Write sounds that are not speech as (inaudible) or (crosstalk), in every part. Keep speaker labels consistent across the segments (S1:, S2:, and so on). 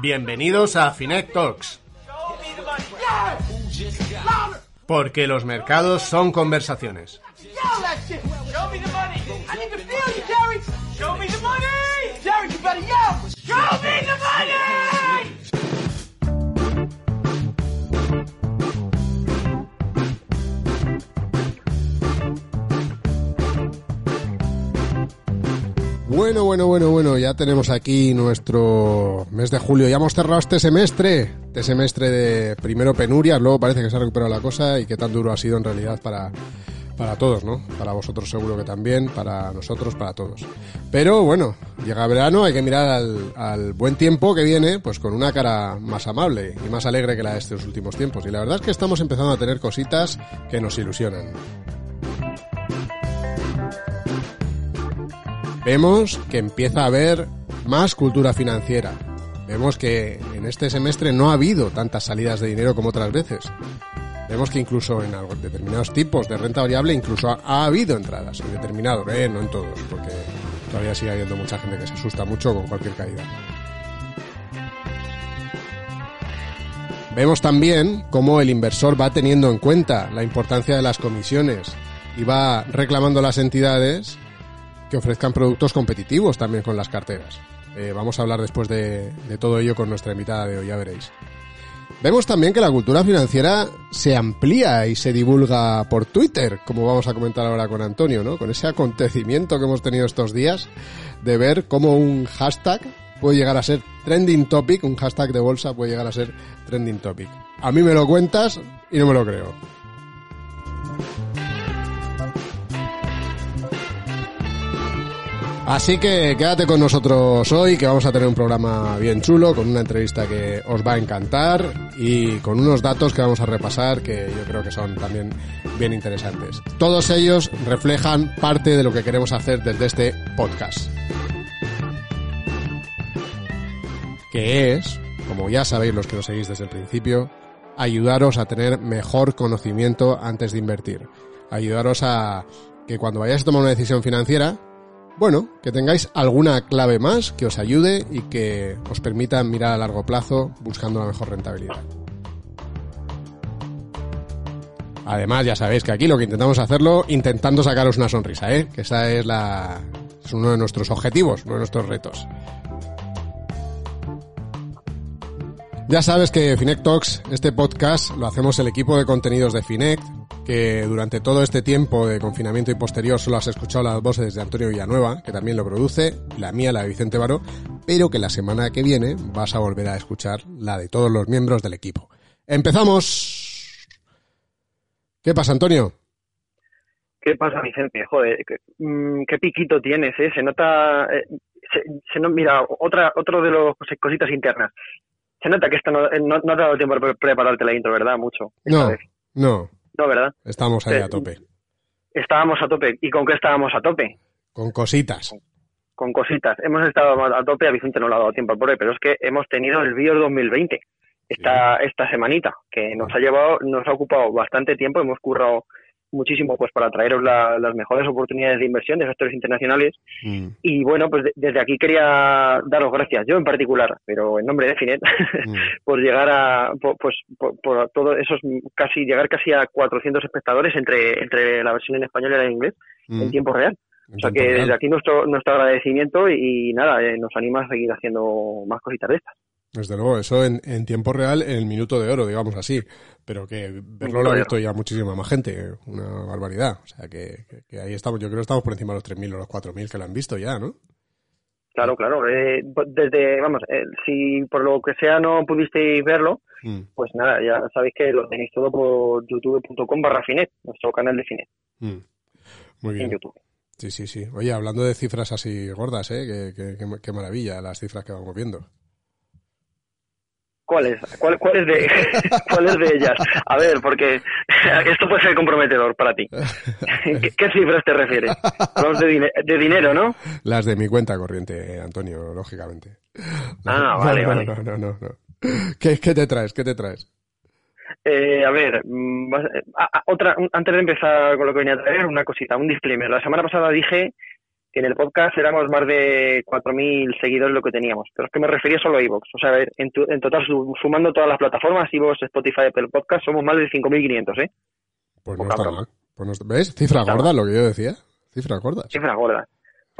S1: Bienvenidos a Finet Talks.
S2: Show me the money.
S1: Porque los mercados son conversaciones.
S2: Yell that shit. Show
S1: Bueno, bueno, bueno, bueno, ya tenemos aquí nuestro mes de julio. Ya hemos cerrado este semestre, este semestre de primero penurias, luego parece que se ha recuperado la cosa y qué tan duro ha sido en realidad para, para todos, ¿no? Para vosotros seguro que también, para nosotros, para todos. Pero bueno, llega verano, hay que mirar al, al buen tiempo que viene, pues con una cara más amable y más alegre que la de estos últimos tiempos. Y la verdad es que estamos empezando a tener cositas que nos ilusionan. Vemos que empieza a haber más cultura financiera. Vemos que en este semestre no ha habido tantas salidas de dinero como otras veces. Vemos que incluso en determinados tipos de renta variable incluso ha habido entradas, en determinados, ¿eh? no en todos, porque todavía sigue habiendo mucha gente que se asusta mucho con cualquier caída. Vemos también cómo el inversor va teniendo en cuenta la importancia de las comisiones y va reclamando a las entidades que ofrezcan productos competitivos también con las carteras. Eh, vamos a hablar después de, de todo ello con nuestra invitada de hoy, ya veréis. Vemos también que la cultura financiera se amplía y se divulga por Twitter, como vamos a comentar ahora con Antonio, ¿no? Con ese acontecimiento que hemos tenido estos días de ver cómo un hashtag puede llegar a ser trending topic, un hashtag de bolsa puede llegar a ser trending topic. A mí me lo cuentas y no me lo creo. Así que quédate con nosotros hoy, que vamos a tener un programa bien chulo, con una entrevista que os va a encantar y con unos datos que vamos a repasar que yo creo que son también bien interesantes. Todos ellos reflejan parte de lo que queremos hacer desde este podcast. Que es, como ya sabéis los que nos seguís desde el principio, ayudaros a tener mejor conocimiento antes de invertir. Ayudaros a que cuando vayáis a tomar una decisión financiera, bueno, que tengáis alguna clave más que os ayude y que os permita mirar a largo plazo buscando la mejor rentabilidad. Además, ya sabéis que aquí lo que intentamos hacerlo intentando sacaros una sonrisa, ¿eh? Que esa es la es uno de nuestros objetivos, uno de nuestros retos. Ya sabes que Finect Talks, este podcast, lo hacemos el equipo de contenidos de Finect, que durante todo este tiempo de confinamiento y posterior solo has escuchado las voces de Antonio Villanueva, que también lo produce, la mía, la de Vicente Baró, pero que la semana que viene vas a volver a escuchar la de todos los miembros del equipo. ¡Empezamos! ¿Qué pasa, Antonio?
S3: ¿Qué pasa, Vicente? Joder, qué, mm, qué piquito tienes, ¿eh? Se nota... eh, se, se no- mira, otra, otro de los cos- cositas internas. Se nota que esto no, eh, no, no te ha dado tiempo para prepararte la intro, ¿verdad? Mucho.
S1: No,
S3: vez.
S1: no,
S3: No, ¿verdad?
S1: estamos ahí
S3: Eh,
S1: a tope.
S3: Estábamos a tope. ¿Y con qué estábamos a tope?
S1: Con cositas.
S3: Con cositas. Hemos estado a tope, a Vicente no le ha dado tiempo al pobre, pero es que hemos tenido el BIOS 2020 esta, esta semanita, que nos ha llevado, nos ha ocupado bastante tiempo, hemos currado muchísimo pues para traeros la- las mejores oportunidades de inversión de sectores internacionales
S1: Mm.
S3: Y bueno, pues de- desde aquí quería daros gracias, yo en particular, pero en nombre de Finet,
S1: Mm. (laughs)
S3: por llegar a, por, pues, por, por todo esos, casi, llegar casi a 400 espectadores entre, entre la versión en español y la en inglés
S1: Mm.
S3: en tiempo real. O sea que desde aquí nuestro, nuestro agradecimiento y, nada, eh, nos anima a seguir haciendo más cositas de estas.
S1: Desde luego, eso en, en tiempo real, en el minuto de oro, digamos así. Pero que verlo lo ha visto ya muchísima más gente. Una barbaridad. O sea, que, que- ahí estamos. Yo creo que estamos por encima de los 3.000 o los 4.000 que lo han visto ya, ¿no?
S3: Claro, claro. eh, desde, vamos, eh, si por lo que sea no pudisteis verlo,
S1: Mm,
S3: pues nada, ya sabéis que lo tenéis todo por youtube.com barra Finet, nuestro canal de Finet
S1: mm. Muy
S3: en
S1: bien.
S3: YouTube.
S1: Sí, sí, sí. Oye, hablando de cifras así gordas, ¿eh? Qué, qué- qué- qué maravilla las cifras que vamos viendo.
S3: ¿Cuál es? ¿Cuál, cuál es de, (laughs) ¿Cuál es de ellas? A ver, porque (laughs) esto puede ser comprometedor para ti. ¿Qué, qué cifras te refieres? Hablamos de, dine- de dinero, ¿no?
S1: Las de mi cuenta corriente, Antonio, lógicamente.
S3: Ah,
S1: No,
S3: vale,
S1: no,
S3: vale.
S1: No, no, no, no. ¿Qué, qué te traes? ¿Qué te traes?
S3: Eh, a ver, mm, eh, ah, ah, otra, antes de empezar con lo que venía a traer, una cosita, un disclaimer. La semana pasada dije en el podcast éramos más de 4.000 seguidores lo que teníamos. Pero es que me refería solo a iVoox. O sea, a ver, en, en total, sumando todas las plataformas, iVoox, Spotify, Apple Podcast, somos más de 5.500, ¿eh?
S1: Pues no está mal. Pues ¿Ves? Cifra gorda, lo que yo decía. Cifra gorda.
S3: Cifra gorda.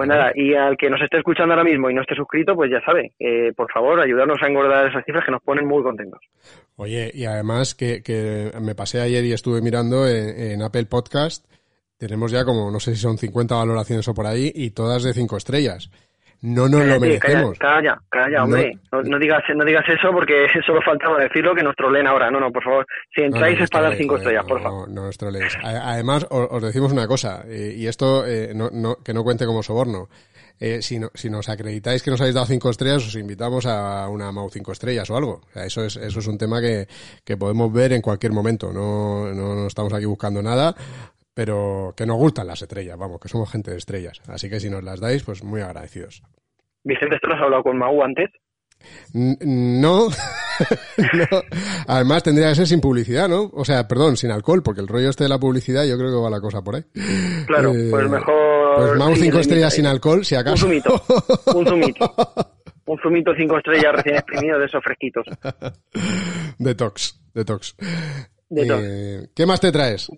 S3: Pues nada, y al que nos esté escuchando ahora mismo y no esté suscrito, pues ya sabe, eh, por favor, ayudarnos a engordar esas cifras que nos ponen muy contentos.
S1: Oye, y además que, que me pasé ayer y estuve mirando en, Apple Podcast, tenemos ya como, no sé si son 50 valoraciones o por ahí, y todas de 5 estrellas. No nos lo merecemos.
S3: Calla, calla, hombre. No, digas, no digas eso porque (laughs) solo faltaba decirlo que nos troleen ahora. No, no, por favor. Si entráis es para dar cinco estrellas, por favor.
S1: No, nos troleéis. Además, os, decimos una cosa, eh, y esto eh, no, no, que no cuente como soborno. Eh, si, no, si nos acreditáis que nos habéis dado cinco estrellas, os invitamos a una MAU cinco estrellas o algo. eso es, eso es un tema que, que podemos ver en cualquier momento. No, no, no estamos aquí buscando nada pero que nos gustan las estrellas, vamos, que somos gente de estrellas. Así que si nos las dais, pues muy agradecidos.
S3: Vicente, ¿esto lo has hablado con Mau antes? (laughs)
S1: No. Además tendría que ser sin publicidad, ¿no? O sea, perdón, sin alcohol, porque el rollo este de la publicidad yo creo que va la cosa por ahí.
S3: Claro, pues eh, mejor...
S1: Pues Mau cinco estrellas sin alcohol, si acaso.
S3: Un zumito, (laughs) un zumito. Un zumito cinco estrellas recién exprimido de esos fresquitos.
S1: Detox, detox. detox. Eh, ¿Qué más te traes?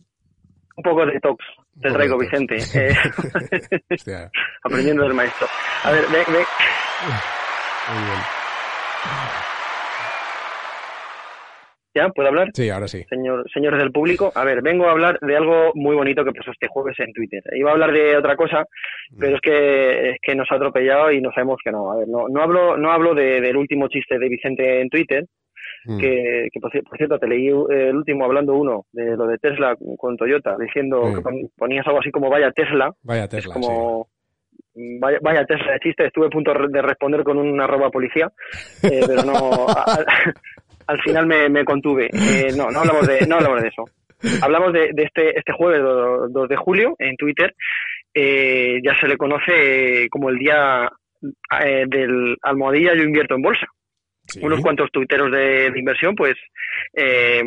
S3: Un poco de detox te traigo, Vicente. (laughs) Eh, (laughs) aprendiendo del maestro. A ver, ve, ve. Muy bien. ¿Ya? ¿Puedo hablar?
S1: Sí, ahora sí.
S3: Señor, señores del público, a ver, vengo a hablar de algo muy bonito que pasó este jueves en Twitter. Iba a hablar de otra cosa, pero es que, es que nos ha atropellado y no sabemos que no. A ver, no, no hablo, no hablo del último chiste de Vicente en Twitter, Mm. que, por, cierto te leí eh, el último hablando uno de lo de Tesla con Toyota diciendo que ponías algo así como vaya Tesla
S1: vaya Tesla
S3: como vaya, vaya, Tesla de chiste estuve a punto de responder con una arroba policía eh, pero no (laughs) al final me, me contuve. Eh, no no hablamos de no hablamos de eso. Hablamos de, de este este jueves 2 de julio en Twitter. Ya se le conoce como el día del almohadilla yo invierto en bolsa unos cuantos tuiteros de, inversión, pues, eh,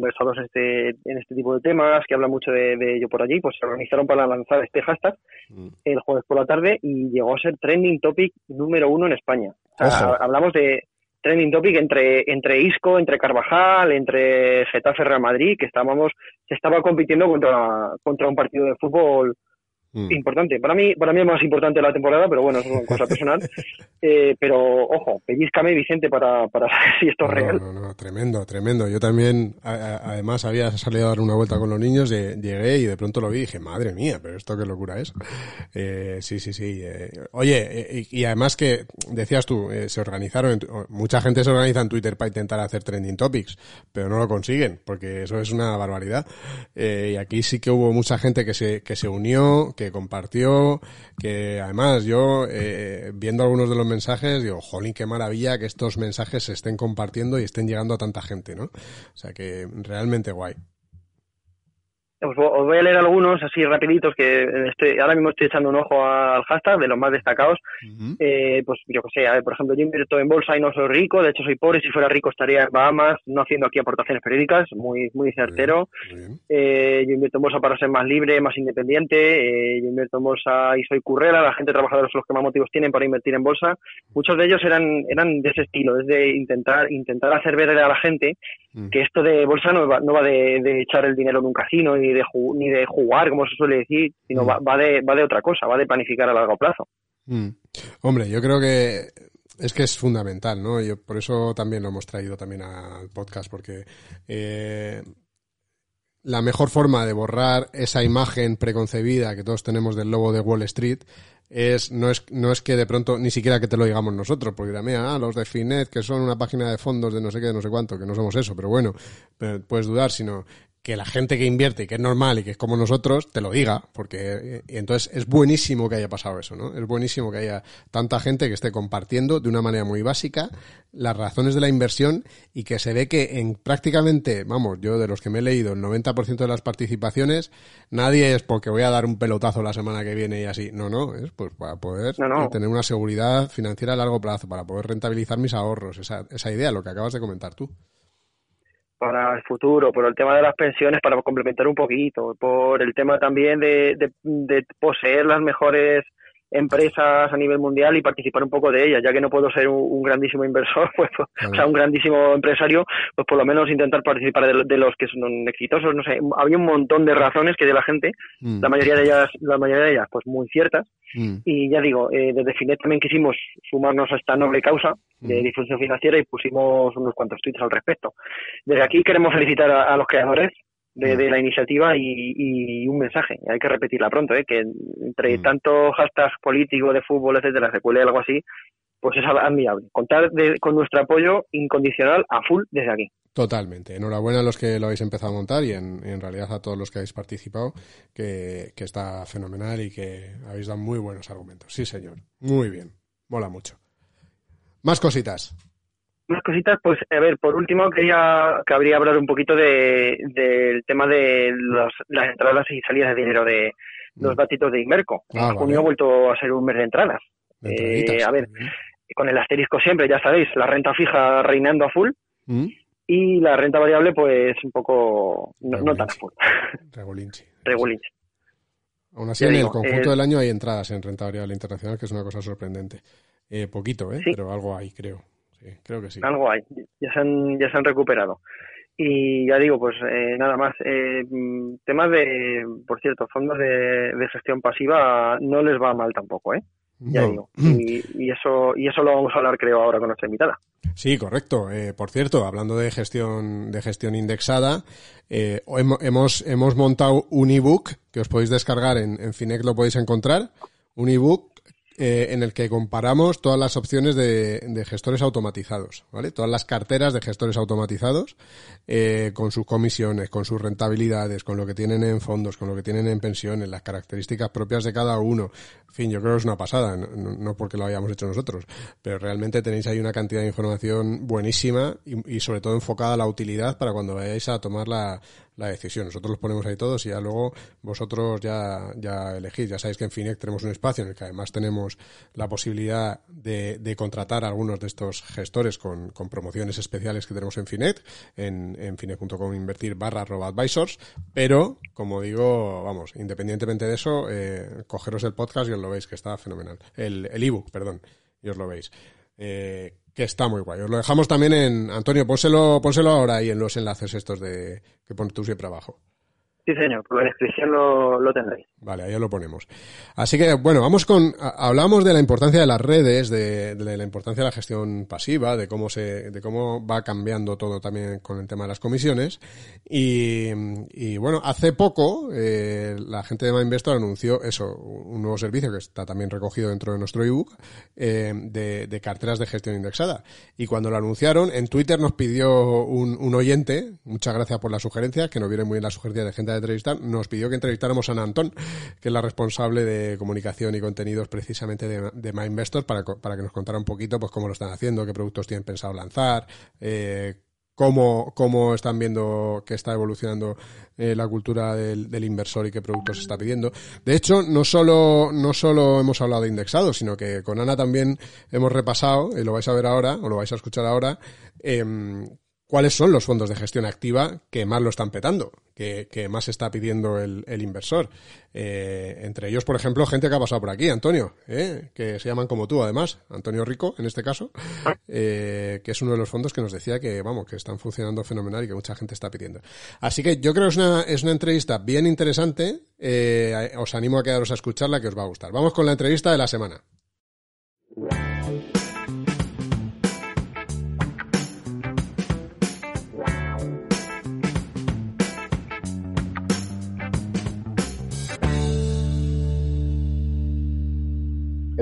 S3: basados en este, en este tipo de temas, que hablan mucho de, ello por allí, pues se organizaron para lanzar este hashtag mm. el jueves por la tarde y llegó a ser trending topic número uno en España. hablamos de trending topic entre, entre Isco, entre Carvajal, entre Getafe Real Madrid, que estábamos, se estaba compitiendo contra, contra un partido de fútbol Mm. importante. Para mí, para mí es más importante la temporada, pero bueno, es una cosa (laughs) personal. Eh, pero ojo, pellizcame Vicente para, para saber si esto es real.
S1: No, no, tremendo, tremendo. Yo también, además, había salido a dar una vuelta con los niños, llegué y de pronto lo vi y dije, madre mía, pero esto qué locura es. Eh, sí, sí, sí. Eh, oye, y, además que decías tú, se organizaron, mucha gente se organiza en Twitter para intentar hacer trending topics, pero no lo consiguen, porque eso es una barbaridad. y aquí sí que hubo mucha gente que se, que se unió, que compartió, que además yo, eh, viendo algunos de los mensajes, digo, jolín, qué maravilla que estos mensajes se estén compartiendo y estén llegando a tanta gente, ¿no? O sea que realmente guay.
S3: Os, voy a leer algunos así rapiditos que estoy, ahora mismo estoy echando un ojo al hashtag de los más destacados. eh, pues yo que sé, a ver, por ejemplo, yo invierto en bolsa y no soy rico, de hecho soy pobre, si fuera rico estaría en Bahamas, no haciendo aquí aportaciones periódicas, muy muy certero. Eh, yo invierto en bolsa para ser más libre, más independiente, eh, yo invierto en bolsa y soy currera, la gente trabajadora son los que más motivos tienen para invertir en bolsa. Muchos de ellos eran eran de ese estilo, es de intentar intentar hacer ver a la gente. Que esto de bolsa no va, no va de, de echar el dinero en un casino ni de, ni de jugar, como se suele decir, sino mm. va, de, va de otra cosa, va de planificar a largo plazo.
S1: Mm. Hombre, yo creo que es que es fundamental, ¿no? Yo por eso también lo hemos traído también al podcast, porque eh, la mejor forma de borrar esa imagen preconcebida que todos tenemos del lobo de Wall Street es no es no es que de pronto ni siquiera que te lo digamos nosotros porque también ah, los de Finet que son una página de fondos de no sé qué de no sé cuánto que no somos eso pero bueno puedes dudar sino que la gente que invierte y que es normal y que es como nosotros te lo diga, porque y entonces es buenísimo que haya pasado eso, ¿no? Es buenísimo que haya tanta gente que esté compartiendo de una manera muy básica las razones de la inversión y que se ve que en prácticamente, vamos, yo de los que me he leído, el 90% de las participaciones, nadie es porque voy a dar un pelotazo la semana que viene y así. No, no, es pues para poder tener una seguridad financiera a largo plazo, para poder rentabilizar mis ahorros, esa, esa idea, lo que acabas de comentar tú
S3: para el futuro, por el tema de las pensiones, para complementar un poquito, por el tema también de, de, poseer las mejores empresas a nivel mundial y participar un poco de ellas, ya que no puedo ser un, grandísimo inversor, (laughs) pues, pues o sea, un grandísimo empresario, pues por lo menos intentar participar de, los que son exitosos, no sé, había un montón de razones que de la gente, mm. la mayoría de ellas, la mayoría de ellas, pues muy ciertas, mm. y ya digo, eh, desde Finet también quisimos sumarnos a esta noble causa de mm. difusión financiera y pusimos unos cuantos tweets al respecto. Desde aquí queremos felicitar a los creadores, de, la iniciativa y, un mensaje. Hay que repetirla pronto, ¿eh? que entre mm. tantos hashtags políticos, de fútbol, etcétera, se cuele algo así, pues es admirable. Contar con nuestro apoyo incondicional a full desde aquí.
S1: Totalmente. Enhorabuena a los que lo habéis empezado a montar y en, realidad a todos los que habéis participado, que, que, está fenomenal y que habéis dado muy buenos argumentos. Sí, señor. Muy bien. Mola mucho. Más cositas.
S3: Más cositas, pues a ver, por último quería que habría hablar un poquito de, del tema de las entradas y salidas de dinero de los mm. batitos de Inmerco. Ah, junio ha vuelto a ser un mes de entradas. Eh, a ver, con el asterisco siempre, ya sabéis, la renta fija reinando a full mm. y la renta variable pues un poco no, tan a full. (laughs)
S1: Regulinchi.
S3: Regulinchi.
S1: Aún así, en el conjunto del año hay entradas en renta variable internacional, que es una cosa sorprendente. Eh, poquito, ¿eh? pero algo hay, creo creo que sí.
S3: Algo hay, ya se han, ya se han recuperado. Y ya digo, pues eh, nada más. Eh, temas de, por cierto, fondos de, gestión pasiva no les va mal tampoco, ¿eh? Ya digo. Y, eso, y eso lo vamos a hablar, creo, ahora con nuestra invitada.
S1: Sí, correcto. Eh, por cierto, hablando de gestión, de gestión indexada, eh, hemos, hemos montado un ebook que os podéis descargar en, en Finec, lo podéis encontrar. Un ebook eh, en el que comparamos todas las opciones de, de, gestores automatizados, ¿vale? Todas las carteras de gestores automatizados eh, con sus comisiones, con sus rentabilidades, con lo que tienen en fondos, con lo que tienen en pensiones, las características propias de cada uno. En fin, yo creo que es una pasada, no, porque lo hayamos hecho nosotros, pero realmente tenéis ahí una cantidad de información buenísima y, y sobre todo enfocada a la utilidad para cuando vayáis a tomar la, la decisión. Nosotros los ponemos ahí todos y ya luego vosotros ya, ya elegís. Ya sabéis que en Finec tenemos un espacio en el que además tenemos la posibilidad de, de contratar a algunos de estos gestores con, con promociones especiales que tenemos en Finet, en, en invertir barra advisors, pero como digo, vamos, independientemente de eso, eh, cogeros el podcast y os lo veis, que está fenomenal. El, el ebook, perdón, y os lo veis. Eh, que está muy guay. Os lo dejamos también en... Antonio, pónselo, pónselo ahora ahí en los enlaces estos de que pones tú siempre abajo.
S3: Sí, señor, por la descripción lo, lo tendréis.
S1: Vale, ahí lo ponemos. Así que, bueno, vamos con, hablamos de la importancia de las redes, de, la importancia de la gestión pasiva, de cómo se, de cómo va cambiando todo también con el tema de las comisiones. Y, y bueno, hace poco, eh, la gente de MyInvestor anunció eso, un nuevo servicio que está también recogido dentro de nuestro ebook, eh, de, de, carteras de gestión indexada. Y cuando lo anunciaron, en Twitter nos pidió un, un oyente, muchas gracias por la sugerencia, que nos viene muy bien la sugerencia de gente entrevistar, nos pidió que entrevistáramos a Ana Antón, que es la responsable de comunicación y contenidos precisamente de, de MyInvestor, para, para que nos contara un poquito pues cómo lo están haciendo, qué productos tienen pensado lanzar, eh, cómo, cómo están viendo que está evolucionando eh, la cultura del, inversor y qué productos está pidiendo. De hecho, no solo, no solo hemos hablado de indexados, sino que con Ana también hemos repasado, y lo vais a ver ahora, o lo vais a escuchar ahora, eh, cuáles son los fondos de gestión activa que más lo están petando, que, más está pidiendo el, inversor. Eh, entre ellos, por ejemplo, gente que ha pasado por aquí, Antonio, eh, que se llaman como tú, además, Antonio Rico, en este caso, eh, que es uno de los fondos que nos decía que, vamos, que están funcionando fenomenal y que mucha gente está pidiendo. Así que yo creo que es una, es una entrevista bien interesante. os animo a quedaros a escucharla, que os va a gustar. Vamos con la entrevista de la semana.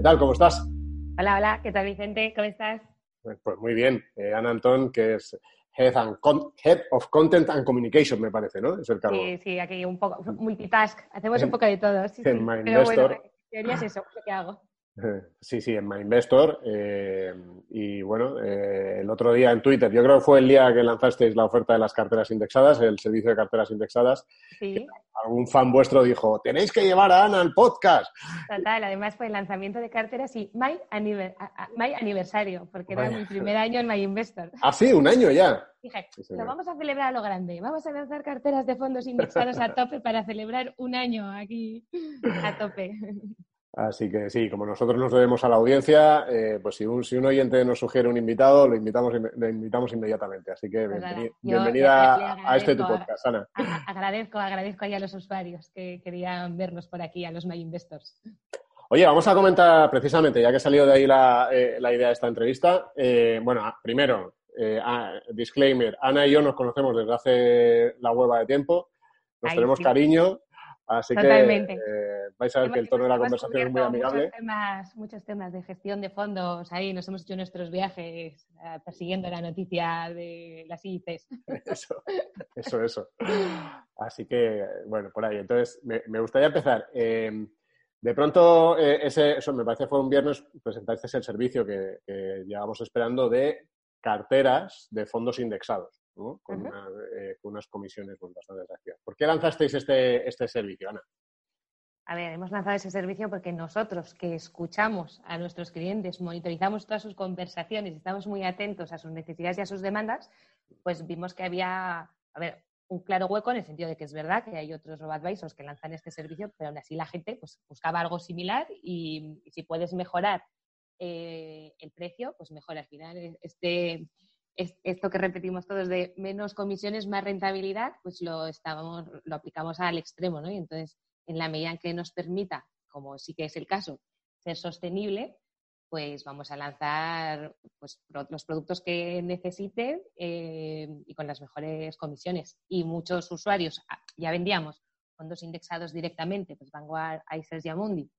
S1: Tal? ¿Cómo estás?
S4: Hola, hola. ¿Qué tal, Vicente? ¿Cómo estás?
S1: Pues, pues muy bien. Eh, Ana Antón, que es Head, of Content and Communication, me parece, ¿no? Es el cargo.
S4: Sí, sí, aquí un poco multitask. Hacemos un poco de todo. Sí,
S1: en
S4: sí.
S1: Pero bueno,
S4: teoría es eso, lo que hago. (laughs)
S1: Sí, sí, en MyInvestor. Eh, y bueno, eh, el otro día en Twitter, yo creo que fue el día que lanzasteis la oferta de las carteras indexadas, el servicio de carteras indexadas.
S4: Sí.
S1: Algún fan vuestro dijo, tenéis que llevar a Ana al podcast.
S4: Total, además fue el lanzamiento de carteras y My, aniversario, porque era mi primer año en MyInvestor.
S1: Ah, sí, un año ya.
S4: Dije, lo vamos a celebrar a lo grande. Vamos a lanzar carteras de fondos indexados a tope para celebrar un año aquí a tope. (laughs)
S1: Así que sí, como nosotros nos debemos a la audiencia, eh, pues si un, si un oyente nos sugiere un invitado, lo invitamos, le invitamos inmediatamente. Así que
S4: Pues
S1: bienveni-
S4: nada, yo
S1: bienvenida a este tu podcast, Ana.
S4: A- Agradezco, agradezco ahí a los usuarios que querían vernos por aquí, a los My Investors.
S1: Oye, vamos a comentar precisamente, ya que salió de ahí la, eh, la idea de esta entrevista. eh, bueno, primero, eh, ah, disclaimer, Ana y yo nos conocemos desde hace la hueva de tiempo, nos tenemos
S4: sí.
S1: cariño, así
S4: Totalmente.
S1: que eh, vais a ver que el tono de la conversación es muy amigable.
S4: Muchos temas, muchos temas de gestión de fondos, ahí nos hemos hecho nuestros viajes eh, persiguiendo la noticia de las ICs. (laughs)
S1: Eso, eso, eso. Así que, bueno, por ahí. Entonces, me, me gustaría empezar. Eh, de pronto, eh, ese, eso me parece fue un viernes, presentaste el servicio que, que llevamos esperando de carteras de fondos indexados, ¿no? con, una- eh, con unas comisiones pues, bastante atractivas. ¿Por qué lanzasteis este, este servicio, Ana?
S4: A ver, hemos lanzado ese servicio porque nosotros que escuchamos a nuestros clientes, monitorizamos todas sus conversaciones, estamos muy atentos a sus necesidades y a sus demandas, pues vimos que había, a ver, un claro hueco en el sentido de que es verdad que hay otros robo-advisors que lanzan este servicio, pero aún así la gente pues, buscaba algo similar y, y si puedes mejorar eh, el precio, pues mejor al final. Este, es- esto que repetimos todos de menos comisiones, más rentabilidad, pues lo, estábamos, lo aplicamos al extremo, ¿no? Y entonces en la medida en que nos permita, como sí que es el caso, ser sostenible, pues vamos a lanzar pues, los productos que necesiten eh, y con las mejores comisiones. Y muchos usuarios ah, ya vendíamos fondos indexados directamente, pues Vanguard, ICERS y Amundi,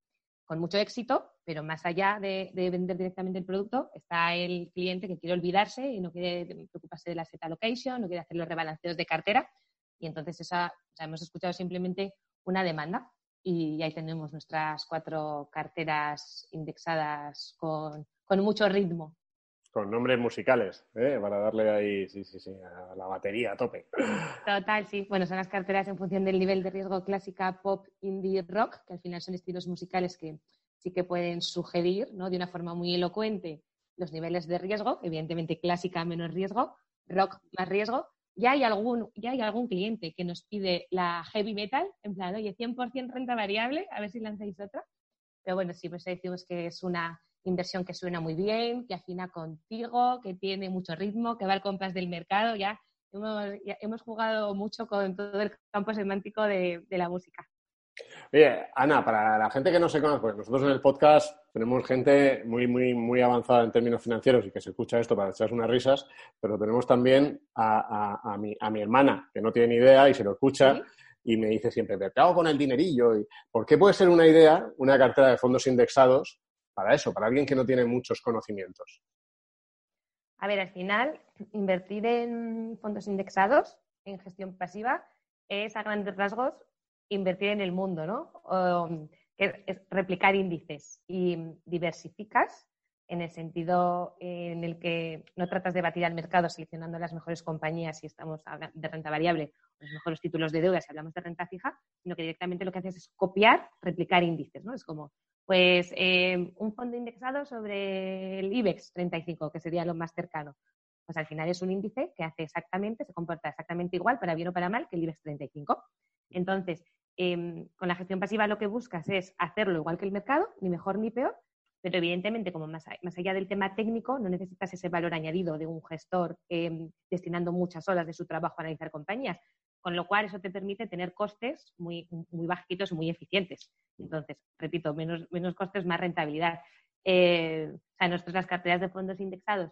S4: con mucho éxito, pero más allá de, de vender directamente el producto, está el cliente que quiere olvidarse y no quiere preocuparse de la set allocation, no quiere hacer los rebalanceos de cartera. Y entonces esa, hemos escuchado simplemente una demanda y ahí tenemos nuestras cuatro carteras indexadas con, con mucho ritmo.
S1: Con nombres musicales, ¿eh? para darle ahí, sí, sí, sí, a la batería a tope.
S4: Total, sí. Bueno, son las carteras en función del nivel de riesgo clásica, pop, indie, rock, que al final son estilos musicales que sí que pueden sugerir, ¿no? De una forma muy elocuente los niveles de riesgo, evidentemente clásica menos riesgo, rock más riesgo. Ya hay algún, ya hay algún cliente que nos pide la heavy metal, en plan, oye, 100% renta variable, a ver si lanzáis otra. Pero bueno, sí, pues decimos que es una inversión que suena muy bien, que afina contigo, que tiene mucho ritmo, que va al compás del mercado, ya hemos, ya hemos jugado mucho con todo el campo semántico de, de la música.
S1: Oye, Ana, para la gente que no se conoce, pues nosotros en el podcast tenemos gente muy, muy, muy avanzada en términos financieros y que se escucha esto para echarse unas risas, pero tenemos también a, a- a mi, a mi hermana, que no tiene ni idea y se lo escucha
S4: ¿Sí?
S1: y me dice siempre, ¿pero qué hago con el dinerillo? Y, ¿Por qué puede ser una idea una cartera de fondos indexados para eso, para alguien que no tiene muchos conocimientos?
S4: A ver, al final, invertir en fondos indexados, en gestión pasiva, es a grandes rasgos invertir en el mundo, ¿no? Es replicar índices y diversificas en el sentido en el que no tratas de batir al mercado seleccionando las mejores compañías si estamos habla- de renta variable o los mejores títulos de deuda si hablamos de renta fija, sino que directamente lo que haces es copiar, replicar índices, ¿no? Es como, pues, eh, un fondo indexado sobre el IBEX 35, que sería lo más cercano. Pues al final es un índice que hace exactamente, se comporta exactamente igual, para bien o para mal, que el IBEX 35. Entonces, em, con la gestión pasiva lo que buscas es hacerlo igual que el mercado, ni mejor ni peor, pero evidentemente, como más, más allá del tema técnico, no necesitas ese valor añadido de un gestor em, destinando muchas horas de su trabajo a analizar compañías, con lo cual eso te permite tener costes muy, muy bajitos y muy eficientes. Entonces, repito, menos, menos costes, más rentabilidad. Eh, o sea, nosotros las carteras de fondos indexados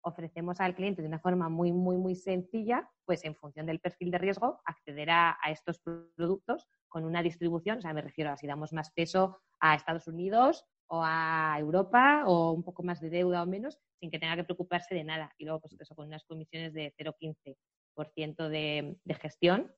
S4: ofrecemos al cliente de una forma muy, muy, muy sencilla, pues en función del perfil de riesgo, acceder a, a estos productos con una distribución, o sea, me refiero a si damos más peso a Estados Unidos o a Europa o un poco más de deuda o menos, sin que tenga que preocuparse de nada. Y luego, pues eso, con unas comisiones de 0,15% de, de gestión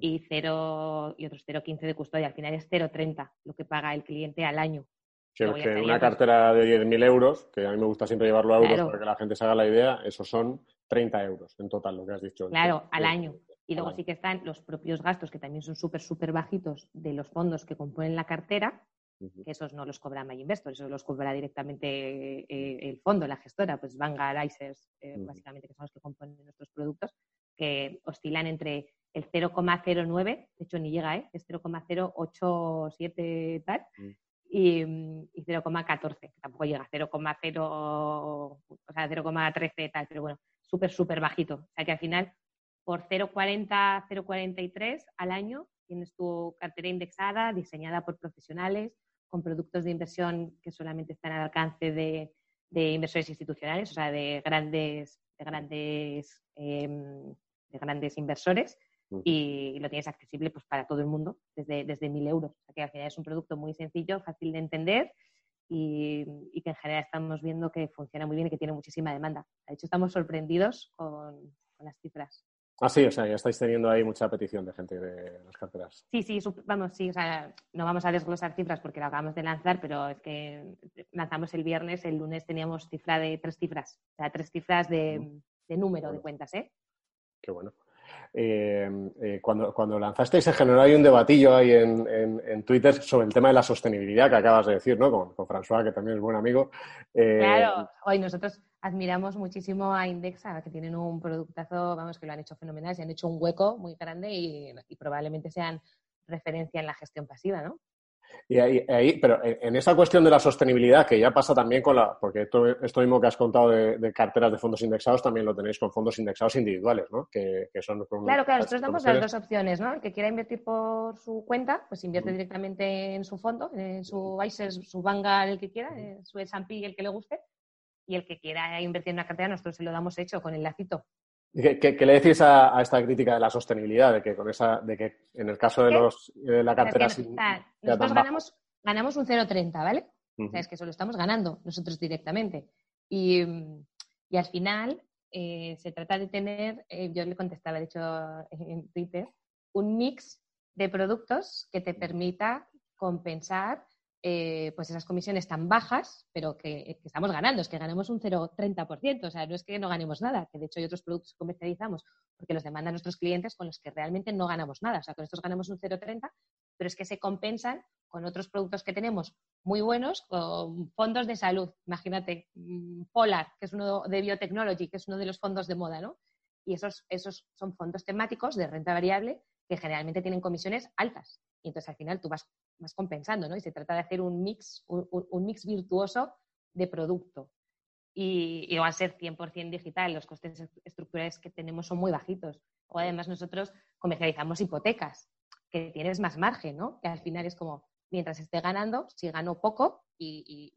S4: y, 0, y otros 0,15 de custodia. Al final es 0,30 lo que paga el cliente al año.
S1: Que una cartera de 10.000 euros, que a mí me gusta siempre llevarlo a euros
S4: Claro.
S1: para que la gente se haga la idea, esos son 30 euros en total, lo que has dicho.
S4: Claro,
S1: Sí,
S4: al año. Y luego sí que están los propios gastos, que también son súper, súper bajitos de los fondos que componen la cartera. Que esos no los cobra MyInvestor, esos los cobra directamente eh, el fondo, la gestora, pues Vanguard, ICERS, eh, básicamente, que son los que componen nuestros productos, que oscilan entre el 0,09, de hecho ni llega, ¿eh? es 0,087 tal,
S1: Mm.
S4: y, y 0,14, que tampoco llega a 0,0, o sea, 0,13 tal, pero bueno, súper, súper bajito. O sea que al final, por 0,40, 0,43 al año, tienes tu cartera indexada, diseñada por profesionales, con productos de inversión que solamente están al alcance de, de inversores institucionales, o sea, de grandes, de grandes, em, de grandes inversores y lo tienes accesible pues, para todo el mundo desde, desde 1.000 euros. O sea que al final es un producto muy sencillo, fácil de entender y, que en general estamos viendo que funciona muy bien y que tiene muchísima demanda. De hecho, estamos sorprendidos con, las cifras.
S1: Ah, sí, o sea, ya estáis teniendo ahí mucha petición de gente de las carteras.
S4: Sí, sí, vamos, sí, o sea, no vamos a desglosar cifras porque lo acabamos de lanzar, pero es que lanzamos el viernes, el lunes teníamos cifra de tres cifras, o sea, tres cifras de, de número de cuentas, ¿eh?
S1: Qué bueno. Eh, eh, cuando, cuando lanzasteis se generó ahí un debatillo ahí en, en, Twitter sobre el tema de la sostenibilidad que acabas de decir, ¿no? Con, con François, que también es buen amigo.
S4: Eh, claro, hoy nosotros admiramos muchísimo a Indexa, que tienen un productazo, vamos, que lo han hecho fenomenal, se han hecho un hueco muy grande y probablemente sean referencia en la gestión pasiva, ¿no?
S1: Y ahí, pero en esa cuestión de la sostenibilidad, que ya pasa también con la, porque esto, mismo que has contado de, carteras de fondos indexados, también lo tenéis con fondos indexados individuales, ¿no? Que, son
S4: claro, claro, nosotros damos las dos opciones, ¿no? El que quiera invertir por su cuenta, pues invierte directamente en su fondo, en su ISER, su Vanguard, el que quiera, su S&P, el que le guste, y el que quiera invertir en una cartera, nosotros se lo damos hecho con el lacito
S1: ¿Qué, le decís a, esta crítica de la sostenibilidad? De que con esa, de que en el caso de los de la cartera
S4: nosotros ganamos, ganamos un 0,30, ¿vale? o sea, es que eso lo estamos ganando nosotros directamente. Y, al final eh, se trata de tener, eh, yo le contestaba, de hecho, en Twitter, un mix de productos que te permita compensar eh, pues esas comisiones tan bajas, pero que, estamos ganando, es que ganamos un 0,30%, o sea, no es que no ganemos nada, que de hecho hay otros productos que comercializamos porque los demandan nuestros clientes con los que realmente no ganamos nada, o sea, con estos ganamos un 0,30, pero es que se compensan con otros productos que tenemos muy buenos, con fondos de salud, imagínate, mm, Polar, que es uno de Biotechnology, que es uno de los fondos de moda, ¿no? Y esos, esos son fondos temáticos de renta variable que generalmente tienen comisiones altas. Y entonces al final tú vas, vas compensando, ¿no? Y se trata de hacer un mix, un, mix virtuoso de producto. Y, y, va a ser 100% digital, los costes estructurales que tenemos son muy bajitos. O además nosotros comercializamos hipotecas, que tienes más margen, ¿no? Que al final es como, mientras esté ganando, si gano poco y,